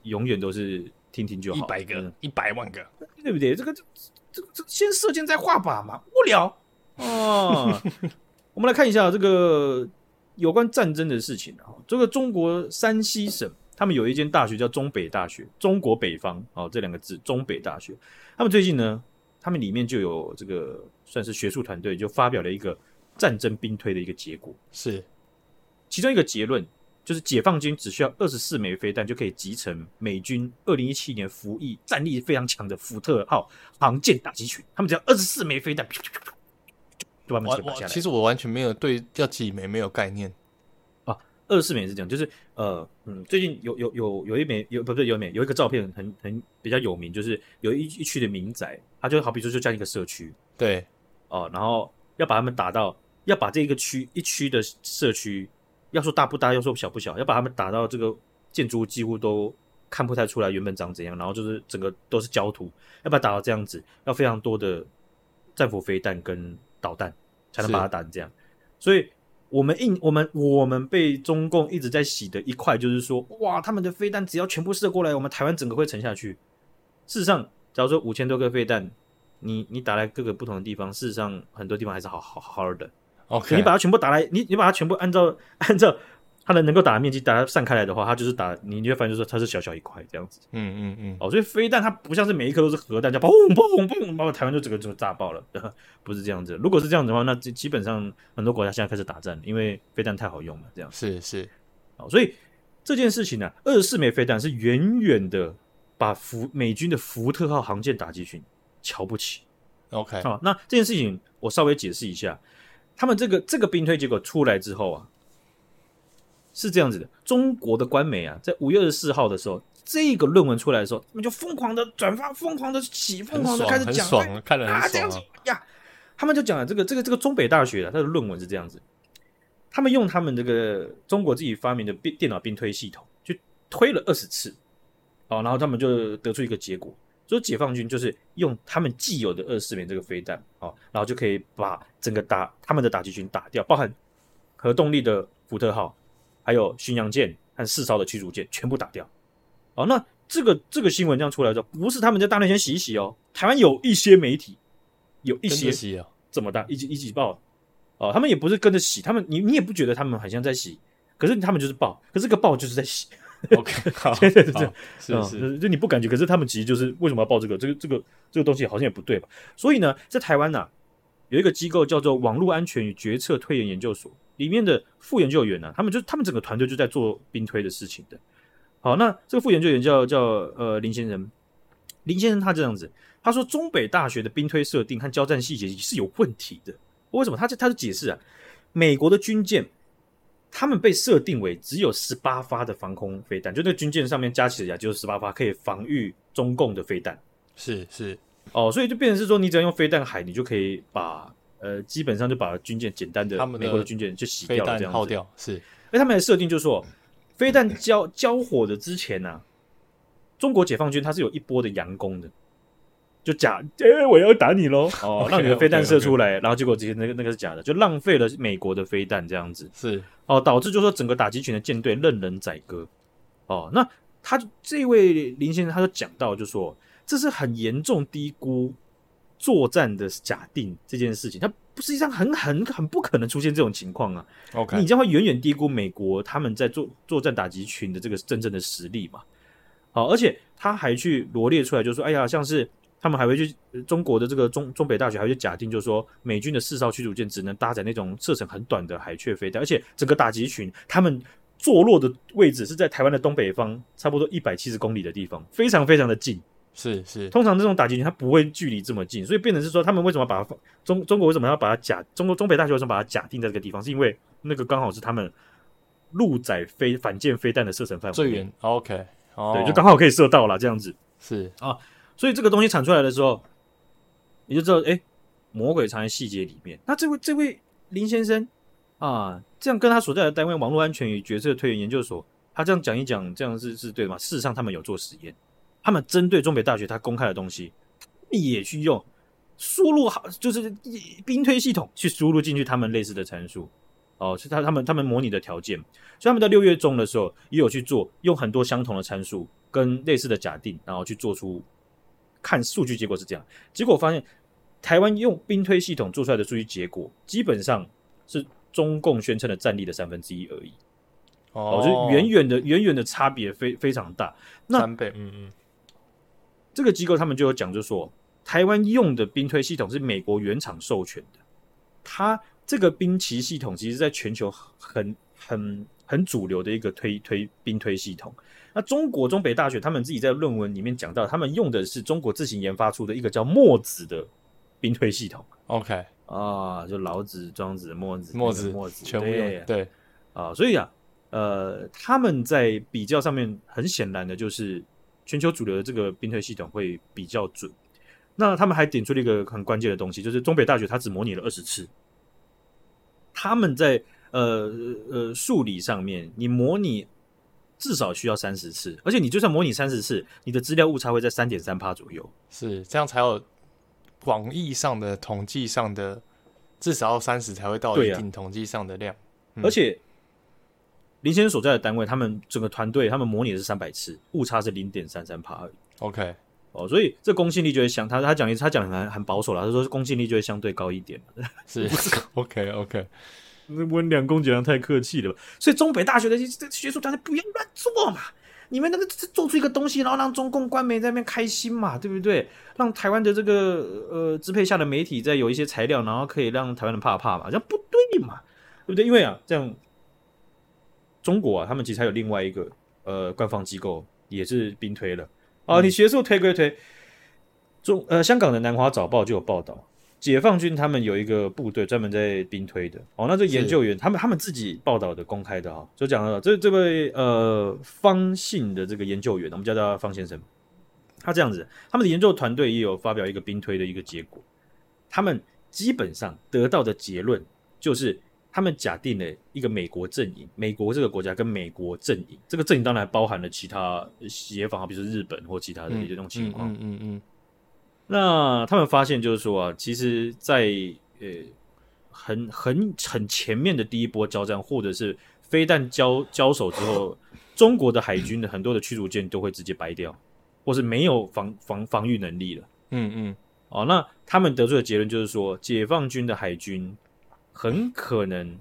永远都是听听就好，一百个，一百万个。对不对？这个这这这先射箭再画靶嘛，无聊哦。我们来看一下这个有关战争的事情啊。这个中国山西省，他们有一间大学叫中北大学，中国北方哦，这两个字中北大学。他们最近呢，他们里面就有这个算是学术团队，就发表了一个战争兵推的一个结果，是其中一个结论。就是解放军只需要二十四枚飞弹就可以集成美军二零一七年服役战力非常强的福特号航舰打击群，他们只要二十四枚飞弹，就把他们击下来。其实我完全没有对要几枚没有概念啊，二十四枚是这样，就是呃嗯，最近有有有有一枚有不对有一枚有一个照片很很比较有名，就是有一一区的民宅，它就好比说就像一个社区，对哦、呃，然后要把他们打到要把这一个区一区的社区。要说大不大，要说小不小，要把他们打到这个建筑物几乎都看不太出来原本长怎样，然后就是整个都是焦土，要把它打到这样子，要非常多的战斧飞弹跟导弹才能把它打成这样。所以，我们印我们我们被中共一直在洗的一块，就是说，哇，他们的飞弹只要全部射过来，我们台湾整个会沉下去。事实上，假如说五千多个飞弹，你你打来各个不同的地方，事实上很多地方还是好好好好的。OK，你把它全部打来，你你把它全部按照按照它的能够打的面积打散开来的话，它就是打你，你就发现就是它是小小一块这样子。嗯嗯嗯。哦，所以飞弹它不像是每一颗都是核弹，叫砰砰砰，把台湾就整个就炸爆了，不是这样子。如果是这样子的话，那基本上很多国家现在开始打仗，因为飞弹太好用了，这样是是。哦，所以这件事情呢、啊，二十四枚飞弹是远远的把福美军的福特号航舰打击群瞧不起。OK，好、哦，那这件事情我稍微解释一下。他们这个这个兵推结果出来之后啊，是这样子的：中国的官媒啊，在五月二十四号的时候，这个论文出来的时候，他们就疯狂的转发，疯狂的洗，疯狂的开始讲，爽，看得很爽啊，这样子呀。他们就讲了这个这个这个中北大学的他的论文是这样子，他们用他们这个中国自己发明的电电脑并推系统，去推了二十次，哦，然后他们就得出一个结果。所以解放军就是用他们既有的二十四枚这个飞弹，哦，然后就可以把整个打他们的打击群打掉，包含核动力的福特号，还有巡洋舰和四艘的驱逐舰全部打掉。哦，那这个这个新闻这样出来之后，不是他们在大内先洗一洗哦，台湾有一些媒体有一些这么大一起一起报，哦，他们也不是跟着洗，他们你你也不觉得他们好像在洗，可是他们就是报，可是这个报就是在洗。OK，好，对对对，是是，就你不感觉，可是他们其实就是为什么要报这个？这个这个这个东西好像也不对吧？所以呢，在台湾呐、啊，有一个机构叫做网络安全与决策推演研究所，里面的副研究员呢、啊，他们就他们整个团队就在做兵推的事情的。好，那这个副研究员叫叫呃林先生，林先生他这样子，他说中北大学的兵推设定和交战细节是有问题的。为什么？他就他就解释啊，美国的军舰。他们被设定为只有十八发的防空飞弹，就那个军舰上面加起来就是十八发，可以防御中共的飞弹。是是哦，所以就变成是说，你只要用飞弹海，你就可以把呃，基本上就把军舰简单的美国的军舰就洗掉了，这样耗掉是。而他们的设定就是说，飞弹交 交火的之前呢、啊，中国解放军它是有一波的佯攻的，就假哎、欸、我要打你喽哦，让你的飞弹射出来，okay, okay, okay. 然后结果这些那个那个是假的，就浪费了美国的飞弹这样子是哦，导致就是说整个打击群的舰队任人宰割哦。那他这位林先生他就讲到，就说这是很严重低估作战的假定这件事情，它。不，实际上很很很不可能出现这种情况啊！OK，你将会远远低估美国他们在作作战打击群的这个真正的实力嘛？好，而且他还去罗列出来，就是说，哎呀，像是他们还会去中国的这个中中北大学还会去假定，就是说美军的四艘驱逐舰只能搭载那种射程很短的海雀飞弹，而且整个打击群他们坐落的位置是在台湾的东北方，差不多一百七十公里的地方，非常非常的近。是是，通常这种打击群它不会距离这么近，所以变成是说，他们为什么把它中中国为什么要把它假中国中北大学为什么把它假定在这个地方？是因为那个刚好是他们陆载飞反舰飞弹的射程范围最远。OK，哦，对，就刚好可以射到了这样子。是啊，所以这个东西产出来的时候，你就知道，哎，魔鬼藏在细节里面。那这位这位林先生啊，这样跟他所在的单位网络安全与决策推演研究所，他这样讲一讲，这样是是对的吗？事实上，他们有做实验。他们针对中北大学他公开的东西，也去用输入好，就是兵推系统去输入进去他们类似的参数，哦，是他他们他们模拟的条件，所以他们在六月中的时候也有去做，用很多相同的参数跟类似的假定，然后去做出看数据结果是这样，结果发现台湾用兵推系统做出来的数据结果，基本上是中共宣称的战力的三分之一而已，哦，就远远的远远的差别非非常大，那三倍，嗯嗯。这个机构他们就有讲，就说台湾用的兵推系统是美国原厂授权的，它这个兵棋系统其实在全球很很很主流的一个推推兵推系统。那中国中北大学他们自己在论文里面讲到，他们用的是中国自行研发出的一个叫墨子的兵推系统。OK 啊，就老子、庄子、墨子、墨子、墨子，全部用对对啊，所以啊，呃，他们在比较上面很显然的就是。全球主流的这个兵推系统会比较准，那他们还点出了一个很关键的东西，就是中北大学它只模拟了二十次，他们在呃呃数理上面，你模拟至少需要三十次，而且你就算模拟三十次，你的资料误差会在三点三趴左右，是这样才有广义上的统计上的至少要三十才会到一定统计上的量，啊嗯、而且。林先生所在的单位，他们整个团队，他们模拟的是三百次，误差是零点三三帕而已。OK，哦，所以这公信力就会相他他讲一次，他讲很很保守了，他说公信力就会相对高一点。是，OK OK，温良恭俭让太客气了吧？所以中北大学的这学术团队不要乱做嘛，你们那个做出一个东西，然后让中共官媒在那边开心嘛，对不对？让台湾的这个呃支配下的媒体再有一些材料，然后可以让台湾人怕怕嘛，这样不对嘛，对不对？因为啊，这样。中国啊，他们其实还有另外一个呃官方机构，也是兵推了啊。你学术推归推，中呃香港的南华早报就有报道，解放军他们有一个部队专门在兵推的哦。那这研究员他们他们自己报道的公开的哈，就讲了这这位呃方信的这个研究员，我们叫他方先生，他这样子，他们的研究团队也有发表一个兵推的一个结果，他们基本上得到的结论就是。他们假定了一个美国阵营，美国这个国家跟美国阵营，这个阵营当然还包含了其他协防，比如说日本或其他的一些这种情况。嗯嗯，嗯，嗯。那他们发现就是说啊，其实在，在呃很很很前面的第一波交战，或者是飞弹交交手之后，中国的海军的很多的驱逐舰都会直接掰掉，或是没有防防防御能力了。嗯嗯。哦，那他们得出的结论就是说，解放军的海军。很可能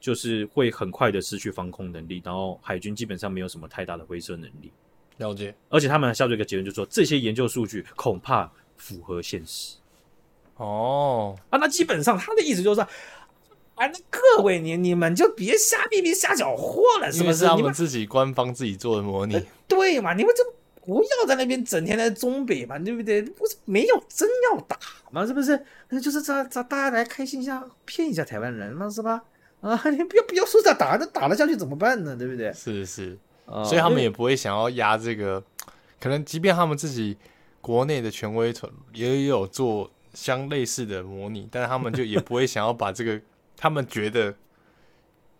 就是会很快的失去防空能力，然后海军基本上没有什么太大的威慑能力。了解，而且他们还下出一个结论，就是说这些研究数据恐怕符合现实。哦，啊，那基本上他的意思就是说，啊，那各位你你们就别瞎逼逼瞎搅和了，是不是？他们自己官方自己做的模拟，呃、对嘛？你们就。不要在那边整天在中北嘛，对不对？不是没有真要打嘛，是不是？那就是这这大家来开心一下，骗一下台湾人嘛，是吧？啊，你 不要不要说这打，那打了下去怎么办呢？对不对？是是，所以他们也不会想要压这个，可能即便他们自己国内的权威团也有做相类似的模拟，但是他们就也不会想要把这个 他们觉得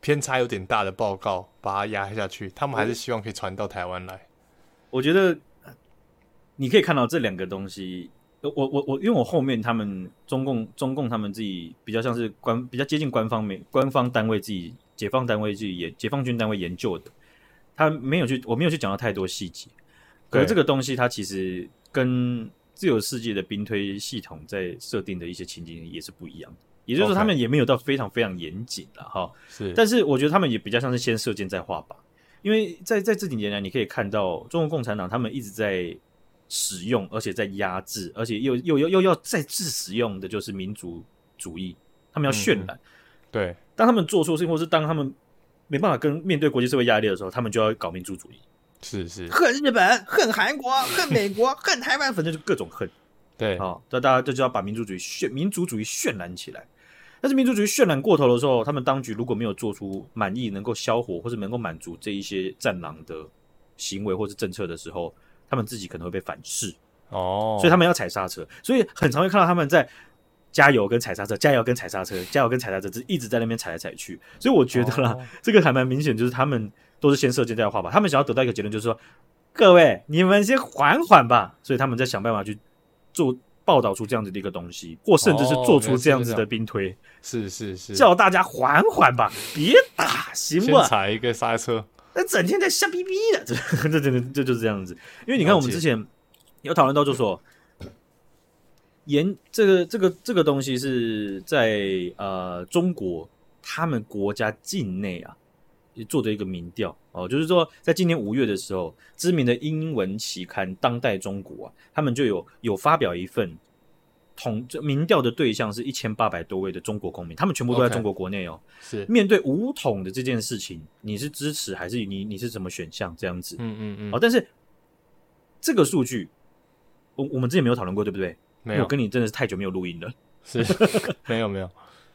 偏差有点大的报告把它压下去，他们还是希望可以传到台湾来。我觉得你可以看到这两个东西。我我我，因为我后面他们中共中共他们自己比较像是官比较接近官方没官方单位自己解放单位自己研解放军单位研究的，他没有去我没有去讲到太多细节，可是这个东西它其实跟自由世界的兵推系统在设定的一些情景也是不一样，也就是说他们也没有到非常非常严谨了哈，是，但是我觉得他们也比较像是先射箭再画靶，因为在在这几年来你可以看到中国共产党他们一直在。使用，而且在压制，而且又又又又要再次使用的就是民族主义，他们要渲染。嗯、对，当他们做错事情，或是当他们没办法跟面对国际社会压力的时候，他们就要搞民族主义。是是，恨日本，恨韩国，恨美国，恨台湾，反正就各种恨。对，啊，那大家就就要把民族主义渲民族主义渲染起来。但是民族主义渲染过头的时候，他们当局如果没有做出满意、能够消火或者能够满足这一些战狼的行为或是政策的时候。他们自己可能会被反噬哦，所以他们要踩刹车，所以很常会看到他们在加油跟踩刹车，加油跟踩刹车，加油跟踩刹车，就一直在那边踩来踩去。所以我觉得啦，哦、这个还蛮明显，就是他们都是先射箭再画靶。他们想要得到一个结论，就是说各位你们先缓缓吧。所以他们在想办法去做报道出这样子的一个东西，或甚至是做出这样子的兵推，是是是，叫大家缓缓吧，别打，行不？踩一个刹车。那整天在瞎逼逼的，这 这真的这就是这样子。因为你看，我们之前有讨论到，就说研这个这个这个东西是在呃中国他们国家境内啊做的一个民调哦，就是说在今年五月的时候，知名的英文期刊《当代中国》啊，他们就有有发表一份。统这民调的对象是一千八百多位的中国公民，他们全部都在中国国内哦。Okay, 是面对五统的这件事情，你是支持还是你你是什么选项这样子？嗯嗯嗯。哦，但是这个数据，我我们之前没有讨论过，对不对？没有。我跟你真的是太久没有录音了。是，没有没有。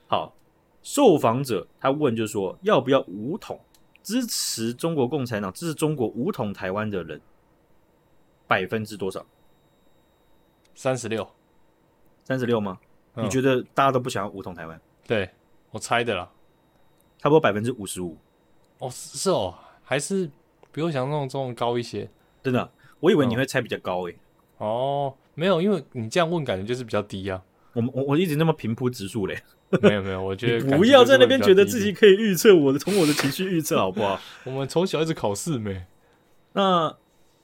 好，受访者他问就是说，要不要五统？支持中国共产党、支持中国武统台湾的人，百分之多少？三十六。三十六吗？你觉得大家都不想要武统台湾？嗯，对，我猜的啦，差不多百分之五十五。哦，是哦，还是比我想象中高一些。真的，我以为你会猜比较高诶、欸嗯。哦，没有，因为你这样问，感觉就是比较低啊。我我我一直那么平铺直述嘞。没有没有，我觉得不要在那边觉得自己可以预测我的，从我的情绪预测好不好？我们从小一直考试没。那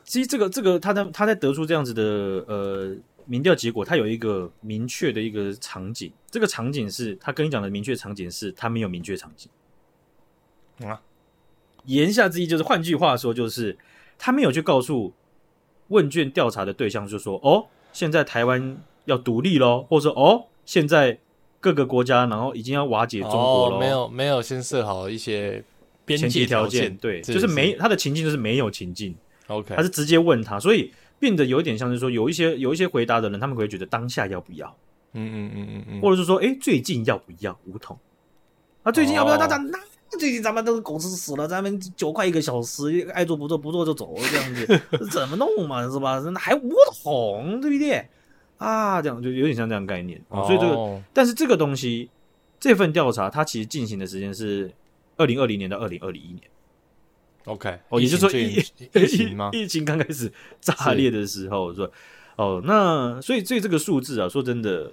其实这个这个，他在他在得出这样子的呃。民调结果，他有一个明确的一个场景，这个场景是他跟你讲的明确场景是，他没有明确场景啊。言下之意就是，换句话说，就是他没有去告诉问卷调查的对象，就说哦，现在台湾要独立喽，或者说哦，现在各个国家然后已经要瓦解中国了。哦，没有没有先设好一些边界条件，对，就是没他的情境就是没有情境，OK，他是直接问他，所以。变得有点像是说，有一些有一些回答的人，他们会觉得当下要不要，嗯嗯嗯嗯嗯，或者是说，哎、欸，最近要不要梧桐？啊，最近要不要？那、哦、那那最近咱们都是狗吃屎了，咱们九块一个小时，爱做不做，不做就走，这样子 怎么弄嘛？是吧？那还梧桐，对不对？啊，这样就有点像这样概念。哦、所以这个，但是这个东西，这份调查它其实进行的时间是二零二零年到二零二零一年。OK，哦，也就是说疫 疫情吗？疫情刚开始炸裂的时候，说哦，那所以所以这个数字啊，说真的，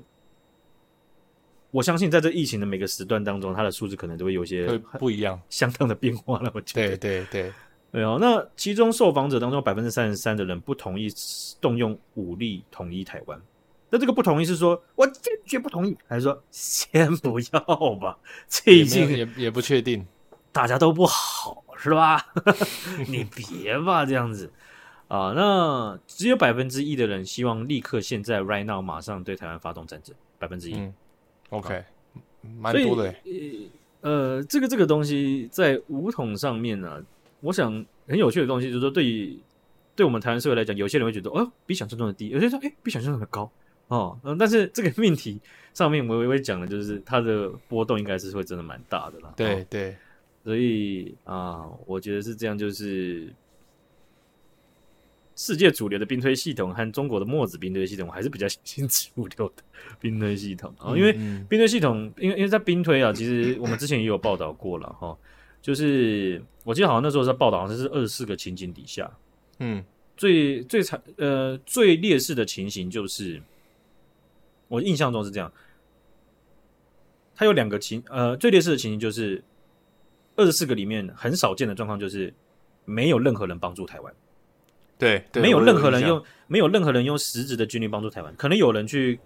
我相信在这疫情的每个时段当中，它的数字可能都会有些不一样、相当的变化了。我觉得，对对对，对哦。那其中受访者当中，百分之三十三的人不同意动用武力统一台湾。那这个不同意是说我坚决不同意，还是说先不要吧？这已经也也不确定，大家都不好。是吧？你别吧，这样子啊。那只有百分之一的人希望立刻现在 right now 马上对台湾发动战争，百分之一。OK，蛮多的。呃，这个这个东西在武统上面呢、啊，我想很有趣的东西就是说，对于对我们台湾社会来讲，有些人会觉得哦，比想象中的低；有些人说哎，比想象中的高哦。嗯，但是这个命题上面我也会讲的，就是它的波动应该是会真的蛮大的啦。对对。所以啊，我觉得是这样，就是世界主流的兵推系统和中国的墨子兵推系统，我还是比较相信主流的 兵推系统啊，因为兵推系统，因为因为在兵推啊，其实我们之前也有报道过了哈，就是我记得好像那时候在报道，好像是二十四个情景底下，嗯，最最惨呃最劣势的情形就是，我印象中是这样，它有两个情呃最劣势的情形就是。二十四个里面很少见的状况就是没有任何人帮助台湾，对，对，没有任何人用没有任何人用实质的军力帮助台湾，可能有人去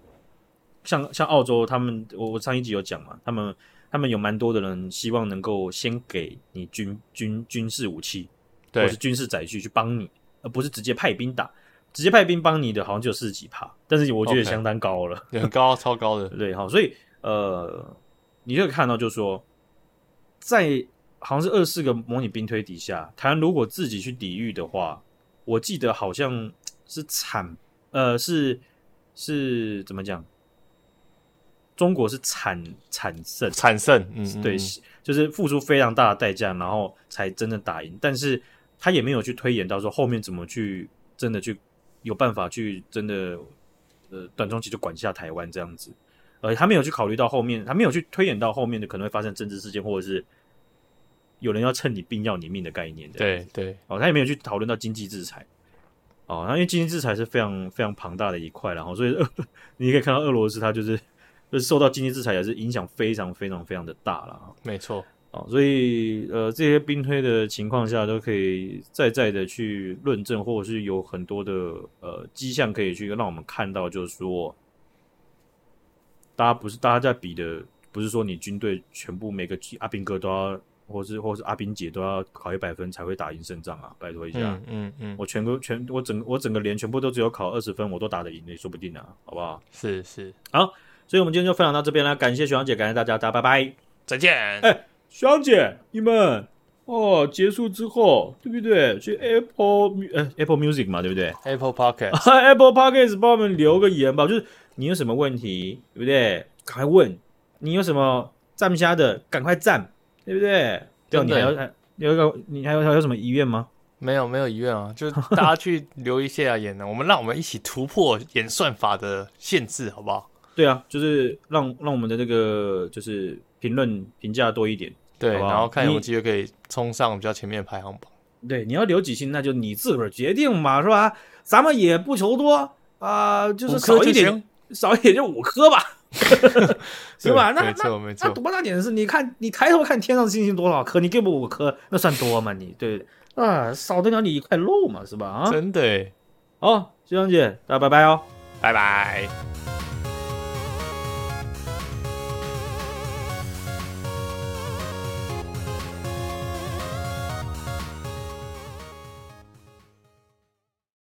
像像澳洲，他们我我上一集有讲嘛，他们他们有蛮多的人希望能够先给你军军军事武器，对，或是军事载具去帮你，而不是直接派兵打，直接派兵帮你的好像就有四十几趴，但是我觉得相当高了，okay, 很高，超高的，对，好，所以呃，你可以看到就是说在。好像是二十四个模拟兵推底下，台湾如果自己去抵御的话，我记得好像是惨，呃，是是怎么讲？中国是惨惨胜，惨胜，嗯，对，就是付出非常大的代价，然后才真的打赢。但是他也没有去推演到说后面怎么去真的去有办法去真的呃短中期就管下台湾这样子，呃，他没有去考虑到后面，他没有去推演到后面的可能会发生政治事件或者是。有人要趁你病要你命的概念，对对，哦，他也没有去讨论到经济制裁，哦，那因为经济制裁是非常非常庞大的一块，然后所以 你可以看到俄罗斯它就是就是受到经济制裁也是影响非常非常非常的大了，没错，哦，所以呃这些兵推的情况下都可以再再的去论证，或者是有很多的呃迹象可以去让我们看到，就是说大家不是大家在比的，不是说你军队全部每个阿兵哥都要。或是或是阿兵姐都要考一百分才会打赢胜仗啊！拜托一下，嗯嗯，嗯，我全个全我整我整个连全部都只有考二十分，我都打得赢，也说不定啊，好不好？是是，好，所以我们今天就分享到这边了，感谢徐阳姐，感谢大家，大家拜拜，再见。哎、欸，学长姐，你们哦，结束之后对不对？去 Apple 呃 Apple Music 嘛，对不对？Apple Podcast Apple Podcast 帮我们留个言吧，就是你有什么问题，对不对？赶快问，你有什么赞不下的，赶快赞。对不对？对，你还有还有一个，你还有还有什么遗愿吗？没有，没有遗愿啊，就是 大家去留一些啊言呢，我们让我们一起突破演算法的限制，好不好？对啊，就是让让我们的这个就是评论评价多一点，对，好好，然后看有没有机会可以冲上比较前面排行榜。对，你要留几星，那就你自个儿决定嘛，是吧？咱们也不求多啊、呃，就是少一点，少一点就五颗吧。是吧？那那那多大点的事？你看，你抬头看天上星星多少颗？你给我五颗，那算多吗？你对啊，少得了你一块肉嘛，是吧？啊，真的。好，学长姐，大家拜拜哦，拜拜。